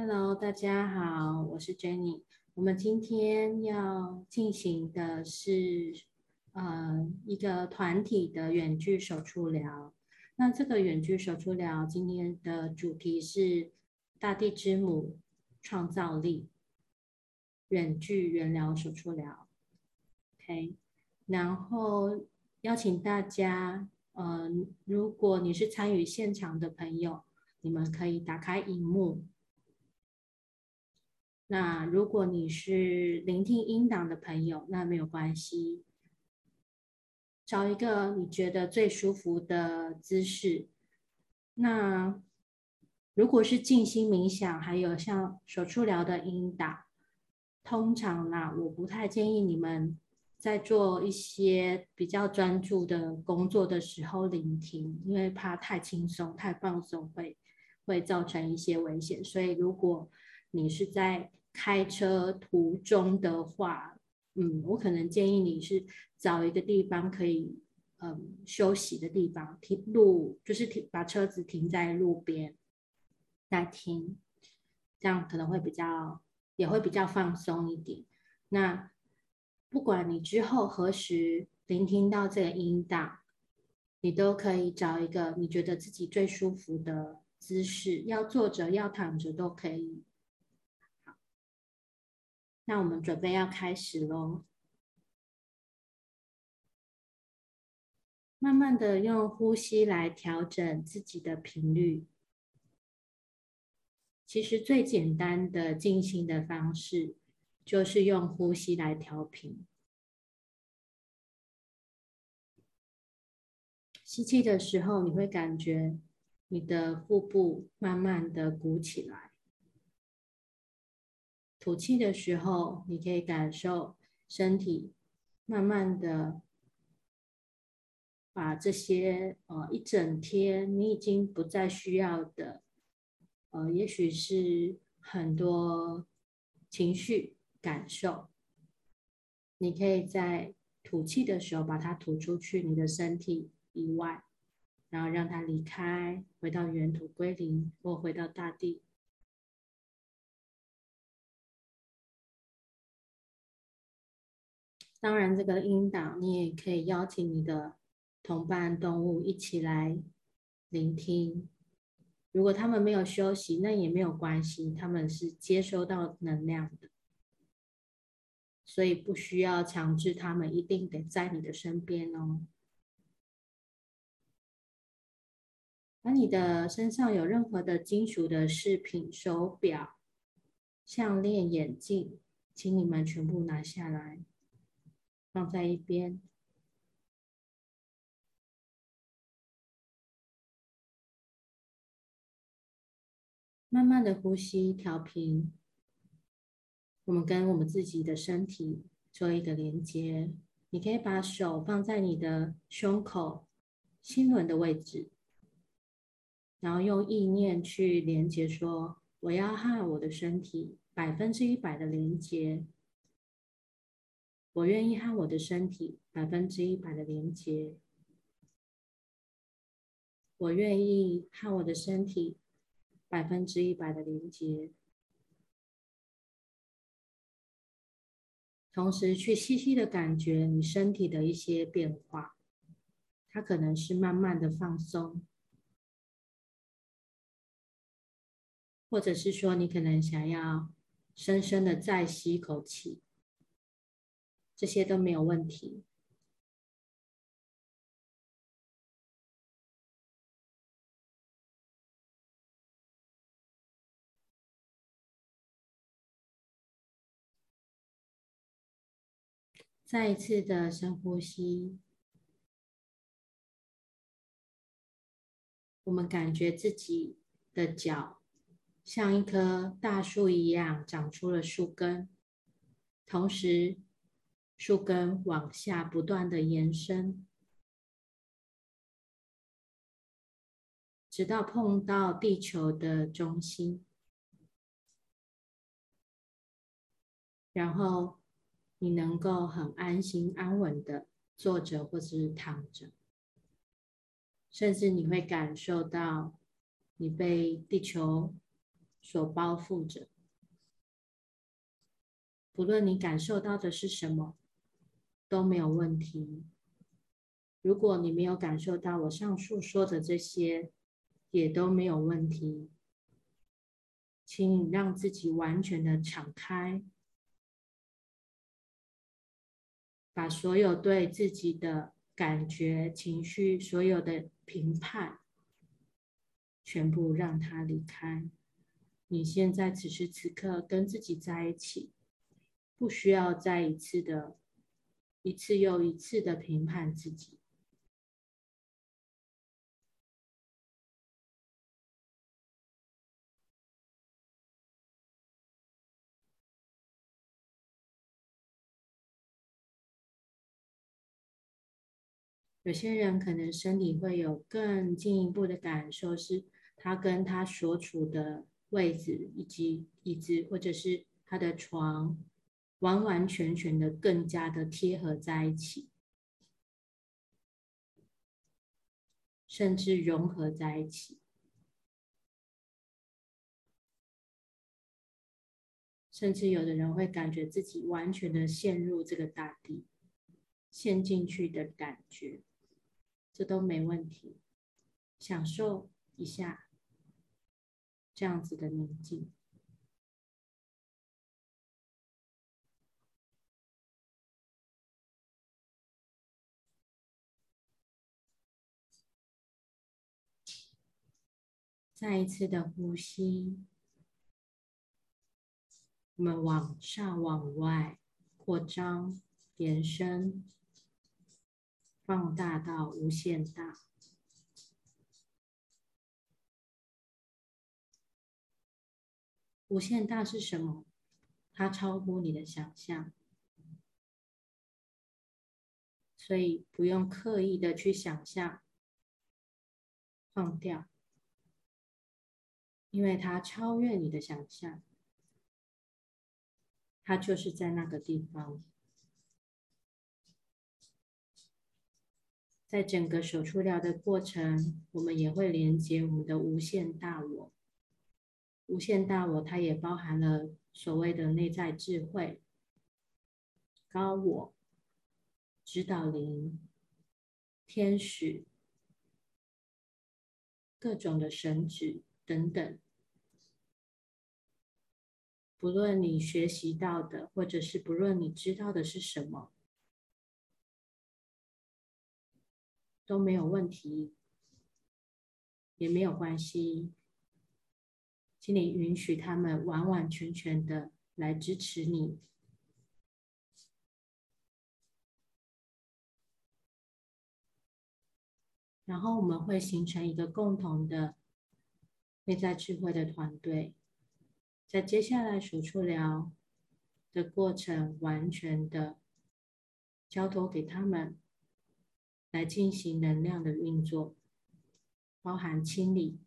Hello，大家好，我是 Jenny。我们今天要进行的是呃一个团体的远距手触疗。那这个远距手触疗今天的主题是大地之母创造力，远距远疗手触疗。OK，然后邀请大家，呃，如果你是参与现场的朋友，你们可以打开荧幕。那如果你是聆听音档的朋友，那没有关系，找一个你觉得最舒服的姿势。那如果是静心冥想，还有像手触疗的音档，通常啦，我不太建议你们在做一些比较专注的工作的时候聆听，因为怕太轻松、太放松会会造成一些危险。所以如果你是在开车途中的话，嗯，我可能建议你是找一个地方可以，嗯，休息的地方，停路就是停，把车子停在路边来听，这样可能会比较，也会比较放松一点。那不管你之后何时聆听到这个音档，你都可以找一个你觉得自己最舒服的姿势，要坐着要躺着都可以。那我们准备要开始喽。慢慢的用呼吸来调整自己的频率。其实最简单的静心的方式，就是用呼吸来调频。吸气的时候，你会感觉你的腹部慢慢的鼓起来。吐气的时候，你可以感受身体慢慢的把这些呃一整天你已经不再需要的呃，也许是很多情绪感受，你可以在吐气的时候把它吐出去你的身体以外，然后让它离开，回到原土归零，或回到大地。当然，这个音档你也可以邀请你的同伴动物一起来聆听。如果他们没有休息，那也没有关系，他们是接收到能量的，所以不需要强制他们一定得在你的身边哦。而你的身上有任何的金属的饰品、手表、项链、眼镜，请你们全部拿下来。放在一边，慢慢的呼吸调频。我们跟我们自己的身体做一个连接。你可以把手放在你的胸口、心轮的位置，然后用意念去连接，说：“我要和我的身体百分之一百的连接。”我愿意和我的身体百分之一百的连接。我愿意和我的身体百分之一百的连接。同时，去细细的感觉你身体的一些变化，它可能是慢慢的放松，或者是说你可能想要深深的再吸一口气。这些都没有问题。再一次的深呼吸，我们感觉自己的脚像一棵大树一样长出了树根，同时。树根往下不断的延伸，直到碰到地球的中心，然后你能够很安心安稳的坐着或者是躺着，甚至你会感受到你被地球所包覆着。不论你感受到的是什么，都没有问题。如果你没有感受到我上述说的这些，也都没有问题。请你让自己完全的敞开，把所有对自己的感觉、情绪、所有的评判，全部让它离开。你现在此时此刻跟自己在一起。不需要再一次的，一次又一次的评判自己。有些人可能身体会有更进一步的感受，是他跟他所处的位置，以及椅子，或者是他的床。完完全全的更加的贴合在一起，甚至融合在一起，甚至有的人会感觉自己完全的陷入这个大地，陷进去的感觉，这都没问题，享受一下这样子的宁静。再一次的呼吸，我们往上、往外扩张、延伸、放大到无限大。无限大是什么？它超乎你的想象，所以不用刻意的去想象，放掉。因为它超越你的想象，它就是在那个地方。在整个手触疗的过程，我们也会连接我们的无限大我。无限大我，它也包含了所谓的内在智慧、高我、指导灵、天使、各种的神旨。等等，不论你学习到的，或者是不论你知道的是什么，都没有问题，也没有关系。请你允许他们完完全全的来支持你，然后我们会形成一个共同的。内在智慧的团队，在接下来手触疗的过程，完全的交托给他们来进行能量的运作，包含清理、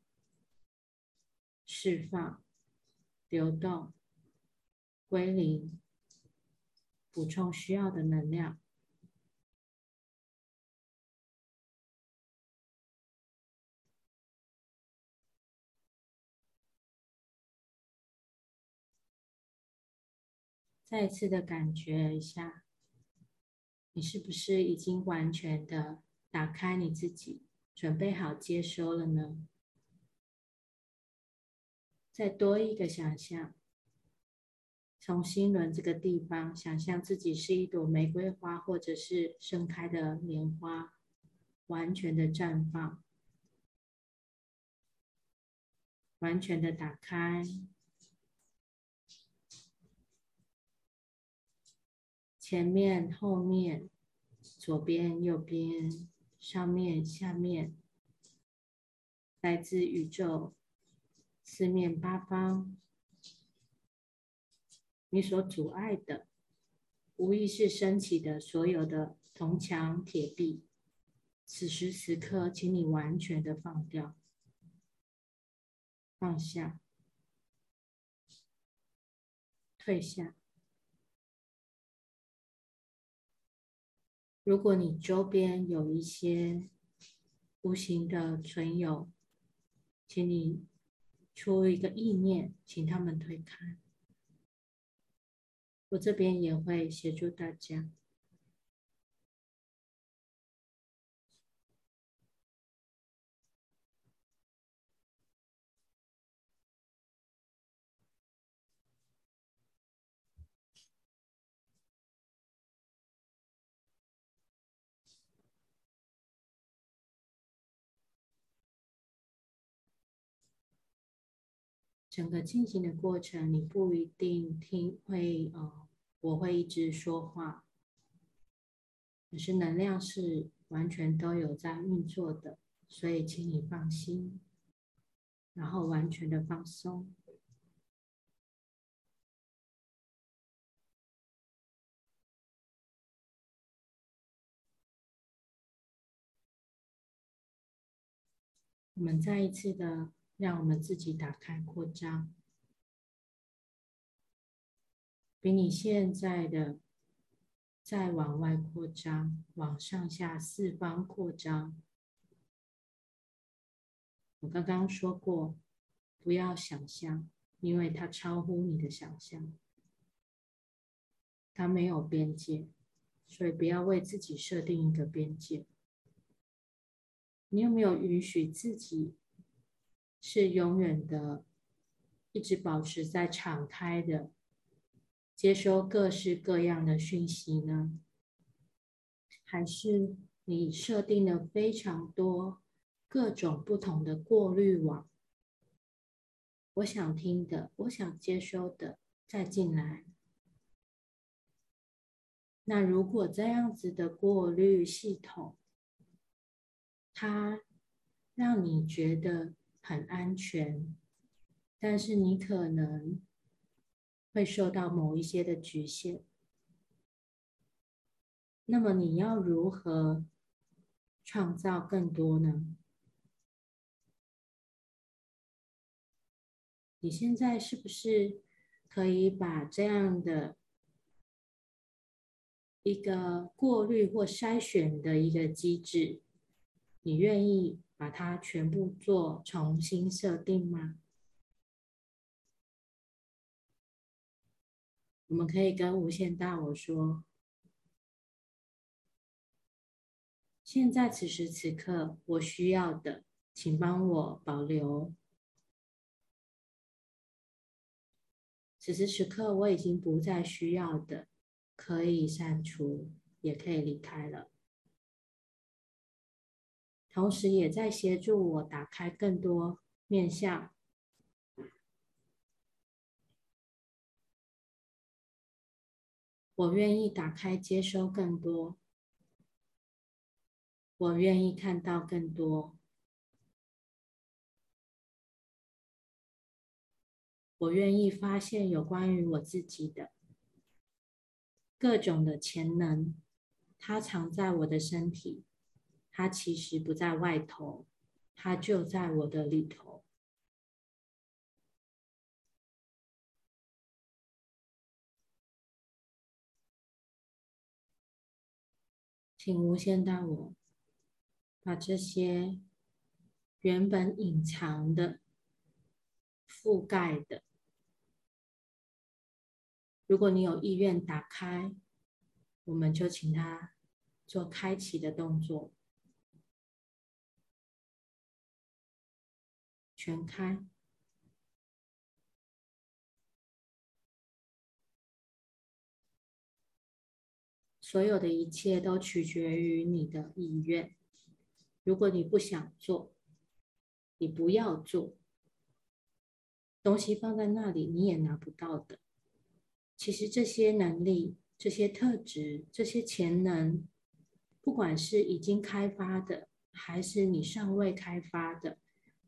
释放、流动、归零、补充需要的能量。再次的感觉一下，你是不是已经完全的打开你自己，准备好接收了呢？再多一个想象，从心轮这个地方，想象自己是一朵玫瑰花，或者是盛开的莲花，完全的绽放，完全的打开。前面、后面、左边、右边、上面、下面，来自宇宙四面八方，你所阻碍的、无意识升起的所有的铜墙铁壁，此时此刻，请你完全的放掉、放下、退下。如果你周边有一些无形的存有，请你出一个意念，请他们推开。我这边也会协助大家。整个进行的过程，你不一定听会呃，我会一直说话，可是能量是完全都有在运作的，所以请你放心，然后完全的放松。我们再一次的。让我们自己打开扩张，比你现在的再往外扩张，往上下四方扩张。我刚刚说过，不要想象，因为它超乎你的想象，它没有边界，所以不要为自己设定一个边界。你有没有允许自己？是永远的，一直保持在敞开的，接收各式各样的讯息呢？还是你设定了非常多各种不同的过滤网？我想听的，我想接收的，再进来。那如果这样子的过滤系统，它让你觉得，很安全，但是你可能会受到某一些的局限。那么你要如何创造更多呢？你现在是不是可以把这样的一个过滤或筛选的一个机制，你愿意？把它全部做重新设定吗？我们可以跟无限大我说：现在此时此刻，我需要的，请帮我保留。此时此刻，我已经不再需要的，可以删除，也可以离开了。同时，也在协助我打开更多面向。我愿意打开接收更多，我愿意看到更多，我愿意发现有关于我自己的各种的潜能，它藏在我的身体。它其实不在外头，它就在我的里头。请无限大我把这些原本隐藏的、覆盖的，如果你有意愿打开，我们就请他做开启的动作。全开，所有的一切都取决于你的意愿。如果你不想做，你不要做。东西放在那里，你也拿不到的。其实这些能力、这些特质、这些潜能，不管是已经开发的，还是你尚未开发的。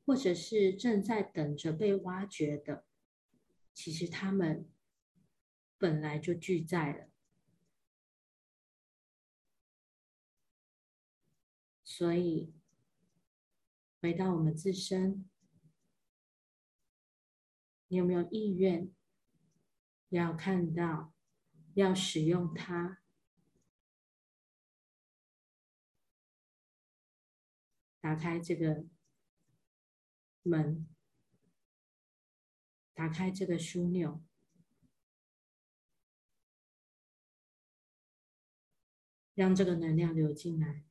或者是正在等着被挖掘的，其实他们本来就具在了。所以，回到我们自身，你有没有意愿要看到、要使用它，打开这个门，打开这个枢纽，让这个能量流进来。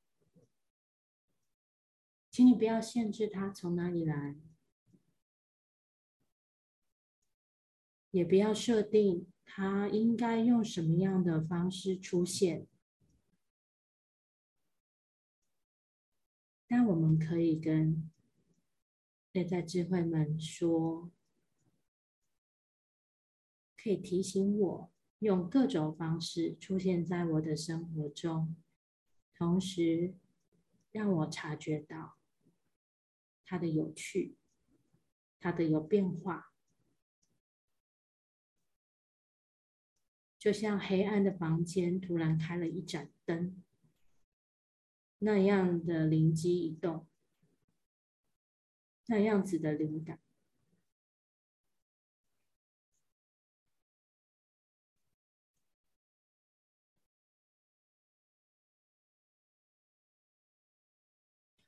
请你不要限制它从哪里来，也不要设定它应该用什么样的方式出现。但我们可以跟内在智慧们说，可以提醒我用各种方式出现在我的生活中，同时让我察觉到它的有趣，它的有变化，就像黑暗的房间突然开了一盏灯。那样的灵机一动，那样子的灵感，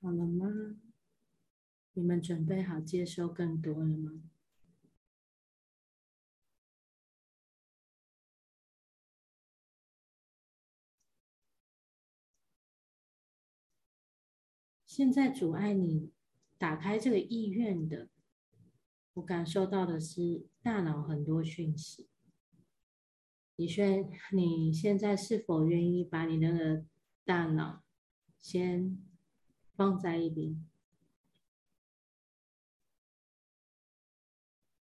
好了吗？你们准备好接受更多了吗？现在阻碍你打开这个意愿的，我感受到的是大脑很多讯息。你说你现在是否愿意把你那个大脑先放在一边，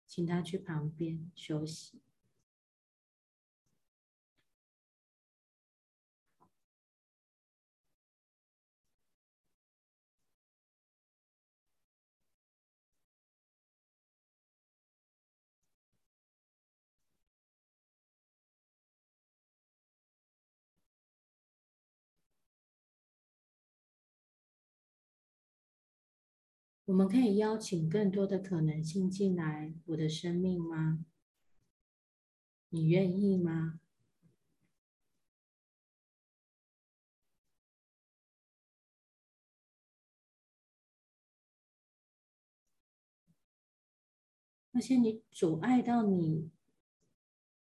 请他去旁边休息。我们可以邀请更多的可能性进来我的生命吗？你愿意吗？那些你阻碍到你、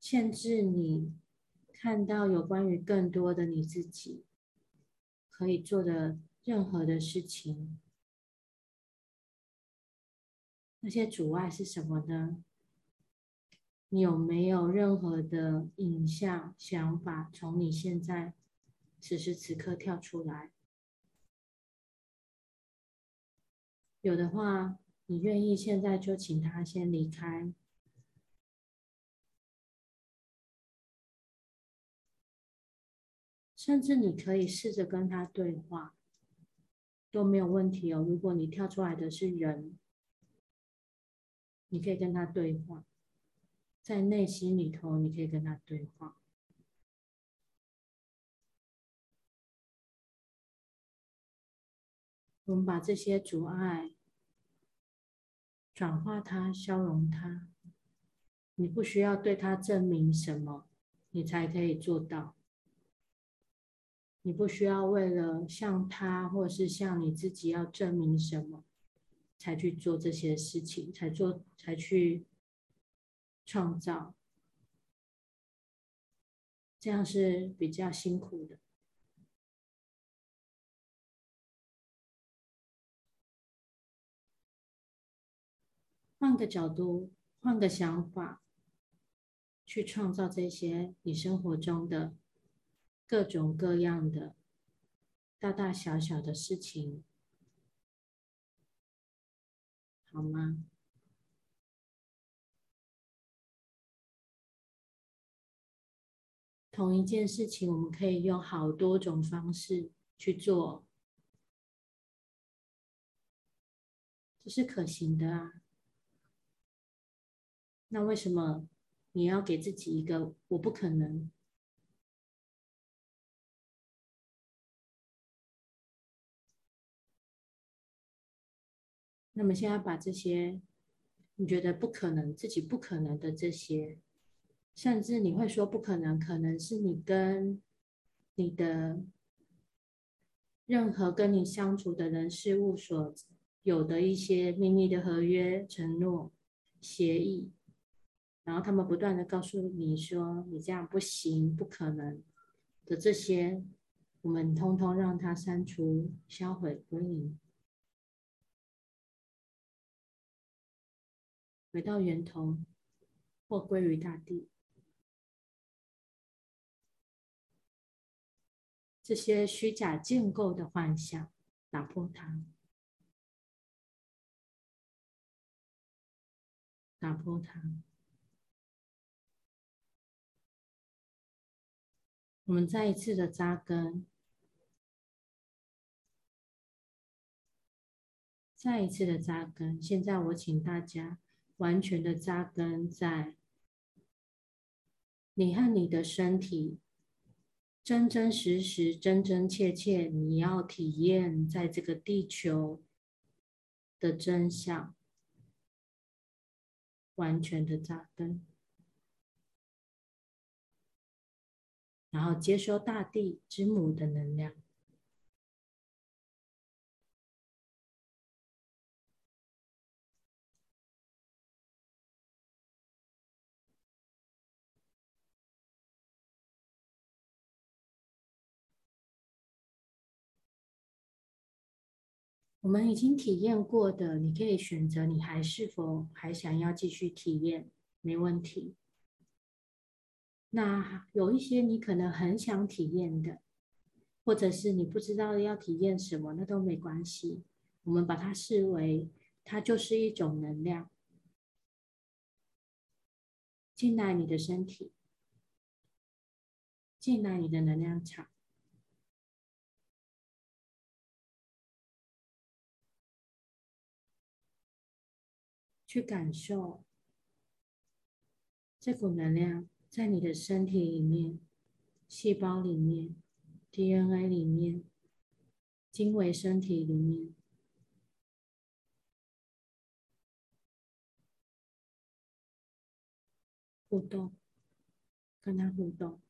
限制你看到有关于更多的你自己可以做的任何的事情。那些阻碍是什么呢？你有没有任何的影像、想法从你现在此时此刻跳出来？有的话，你愿意现在就请他先离开，甚至你可以试着跟他对话，都没有问题哦。如果你跳出来的是人。你可以跟他对话，在内心里头，你可以跟他对话。我们把这些阻碍转化它，消融它。你不需要对他证明什么，你才可以做到。你不需要为了向他或是向你自己要证明什么。才去做这些事情，才做，才去创造，这样是比较辛苦的。换个角度，换个想法，去创造这些你生活中的各种各样的大大小小的事情。好吗？同一件事情，我们可以用好多种方式去做，这是可行的啊。那为什么你要给自己一个“我不可能”？那么现在把这些你觉得不可能、自己不可能的这些，甚至你会说不可能，可能是你跟你的任何跟你相处的人事物所有的一些秘密的合约、承诺、协议，然后他们不断的告诉你说你这样不行、不可能的这些，我们通通让它删除、销毁、归零，回到源头，或归于大地。这些虚假建构的幻想，打破它，打破它。我们再一次的扎根，再一次的扎根。现在我请大家完全的扎根在你和你的身体。真真实实、真真切切，你要体验在这个地球的真相，完全的扎根，然后接收大地之母的能量。我们已经体验过的，你可以选择，你还是否还想要继续体验？没问题。那有一些你可能很想体验的，或者是你不知道要体验什么，那都没关系。我们把它视为，它就是一种能量，进来你的身体，进来你的能量场。去感受这股能量在你的身体里面、细胞里面、DNA 里面、经纬身体里面互动，跟它互动。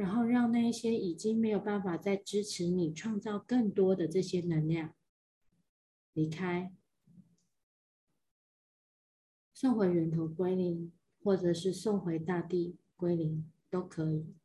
然后让那些已经没有办法再支持你创造更多的这些能量离开，送回源头归零，或者是送回大地归零，都可以。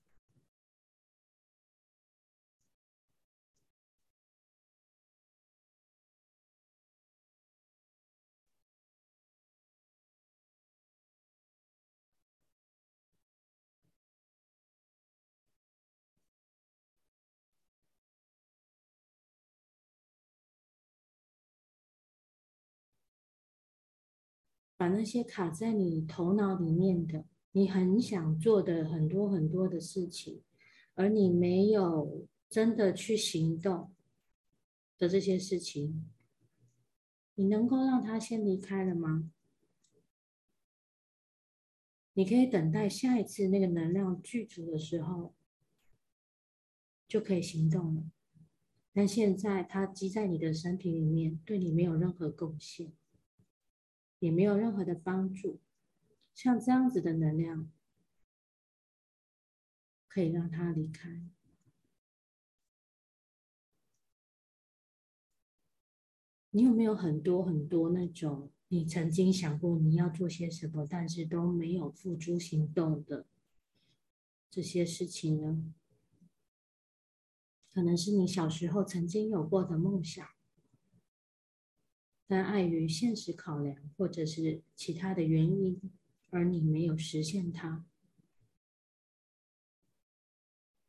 把那些卡在你头脑里面的，你很想做的很多很多的事情，而你没有真的去行动的这些事情，你能够让它先离开了吗？你可以等待下一次那个能量具足的时候，就可以行动了。但现在它积在你的身体里面，对你没有任何贡献。也没有任何的帮助，像这样子的能量，可以让他离开。你有没有很多很多那种你曾经想过你要做些什么，但是都没有付诸行动的这些事情呢？可能是你小时候曾经有过的梦想。但碍于现实考量，或者是其他的原因，而你没有实现它，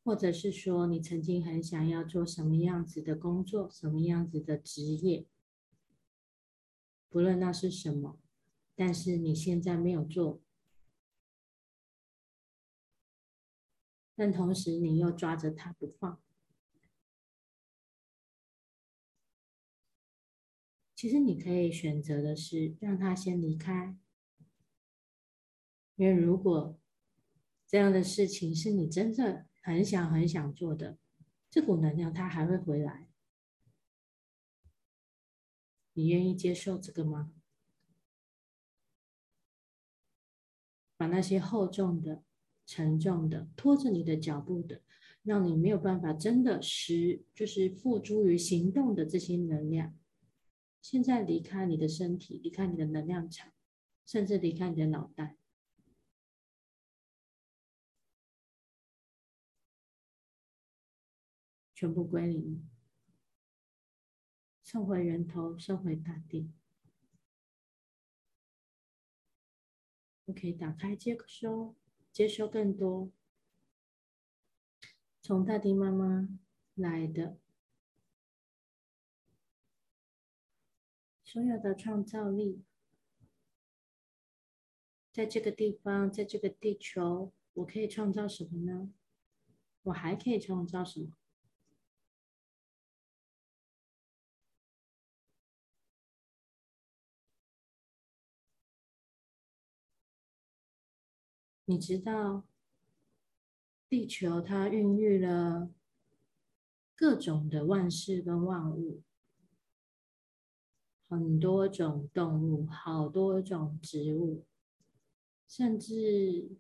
或者是说你曾经很想要做什么样子的工作，什么样子的职业，不论那是什么，但是你现在没有做，但同时你又抓着它不放。其实你可以选择的是让他先离开，因为如果这样的事情是你真正很想很想做的，这股能量它还会回来。你愿意接受这个吗？把那些厚重的、沉重的、拖着你的脚步的，让你没有办法真的实就是付诸于行动的这些能量。现在离开你的身体，离开你的能量场，甚至离开你的脑袋，全部归零，送回源头，送回大地。你可以打开接收，接收更多从大地妈妈来的所有的创造力，在这个地方，在这个地球，我可以创造什么呢？我还可以创造什么？你知道，地球它孕育了各种的万事跟万物，很多种动物，好多种植物，甚至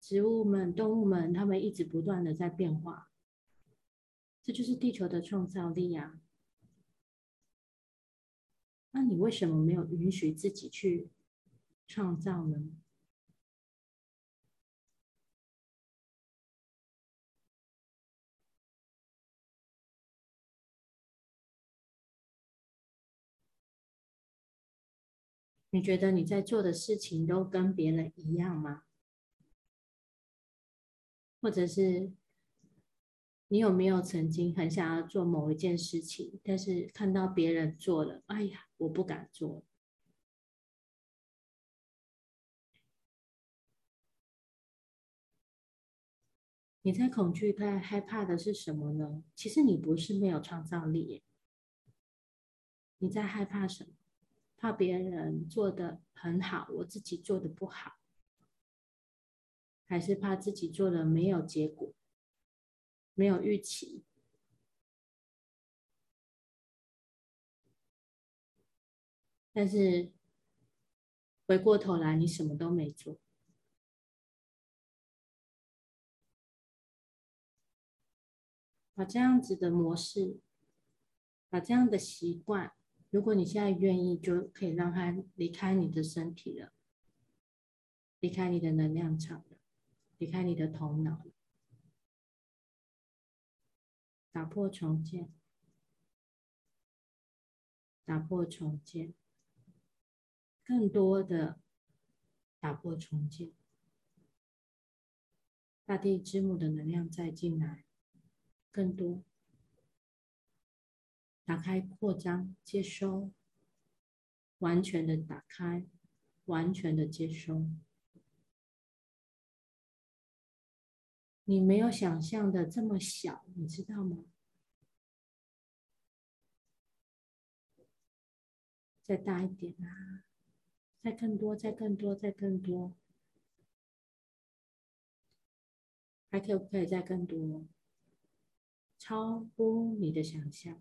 植物们、动物们，它们一直不断的在变化。这就是地球的创造力啊！那你为什么没有允许自己去创造呢？你觉得你在做的事情都跟别人一样吗？或者是你有没有曾经很想要做某一件事情，但是看到别人做了，哎呀，我不敢做。你在恐惧、在害怕的是什么呢？其实你不是没有创造力，你在害怕什么？怕别人做得很好，我自己做得不好，还是怕自己做的没有结果，没有预期，但是回过头来你什么都没做，把这样子的模式，把这样的习惯。如果你现在愿意，就可以让它离开你的身体了，离开你的能量场了，离开你的头脑了，打破重建，打破重建，更多的打破重建，大地之母的能量再进来，更多。打开、扩张、接收，完全的打开，完全的接收。你没有想象的这么小，你知道吗？再大一点啊！再更多，再更多，再更多，还可不可以再更多？超乎你的想象。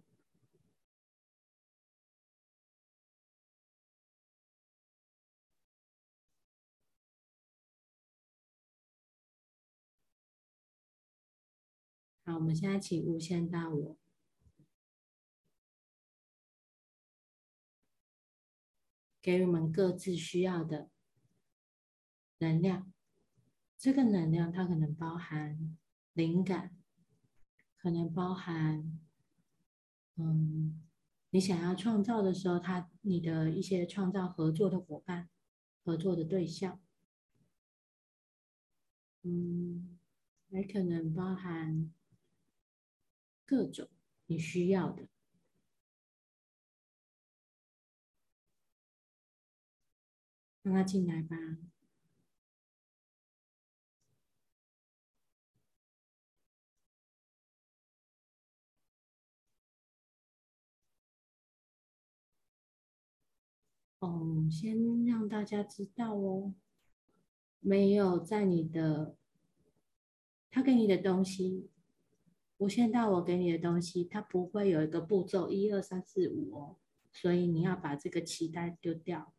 好，我们现在请无限大我，给我们各自需要的能量。这个能量它可能包含灵感，可能包含，嗯，你想要创造的时候，他你的一些创造合作的伙伴、合作的对象，嗯，也可能包含。各种你需要的，让他进来吧。哦，先让大家知道哦，没有在你的，他给你的东西。无限大我给你的东西，它不会有一个步骤，一二三四五哦，所以你要把这个期待丢掉。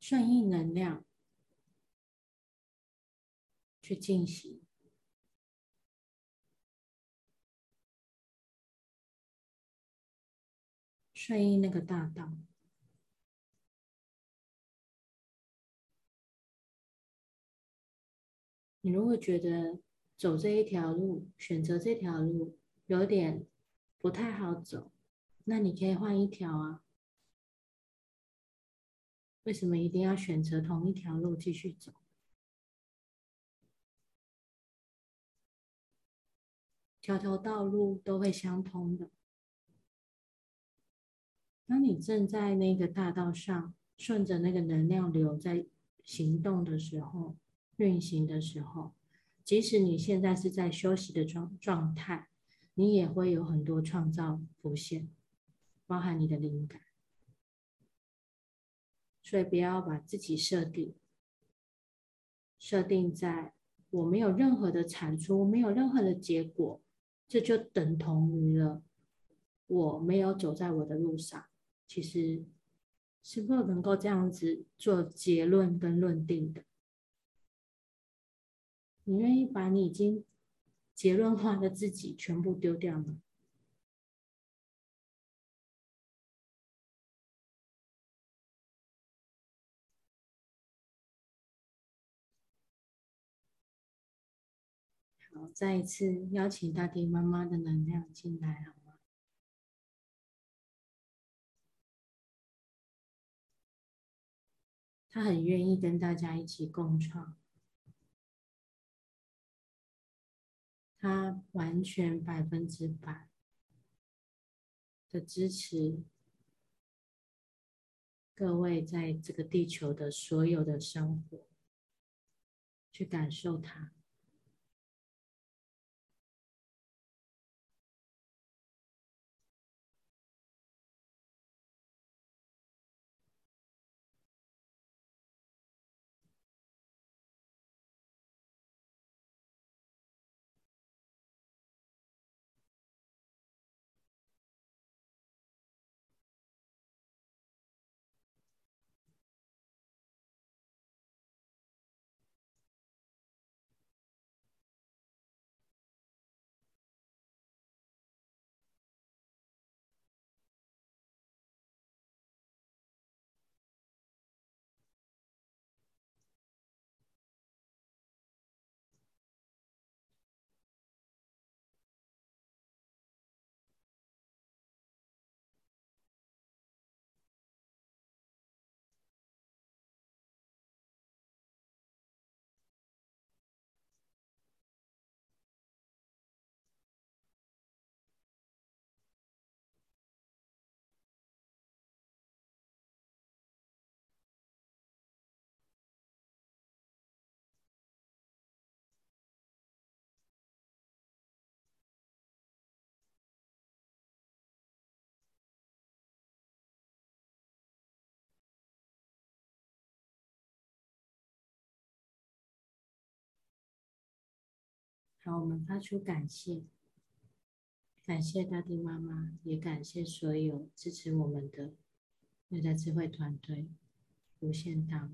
顺应能量去进行，顺应那个大道。你如果觉得走这一条路，选择这条路有点不太好走，那你可以换一条啊。为什么一定要选择同一条路继续走？条条道路都会相通的。当你正在那个大道上，顺着那个能量流在行动的时候，运行的时候，即使你现在是在休息的状状态，你也会有很多创造浮现，包含你的灵感。所以不要把自己设定设定在我没有任何的产出，没有任何的结果，这就等同于了我没有走在我的路上。其实是不能够这样子做结论跟论定的。你愿意把你已经结论化的自己全部丢掉吗？好，再一次邀请大地妈妈的能量进来，好他？很愿意跟大家一起共创，他完全百分之百的支持各位在这个地球的所有的生活，去感受它。让，我们发出感谢，感谢大地妈妈，也感谢所有支持我们的内在智慧团队，无限大。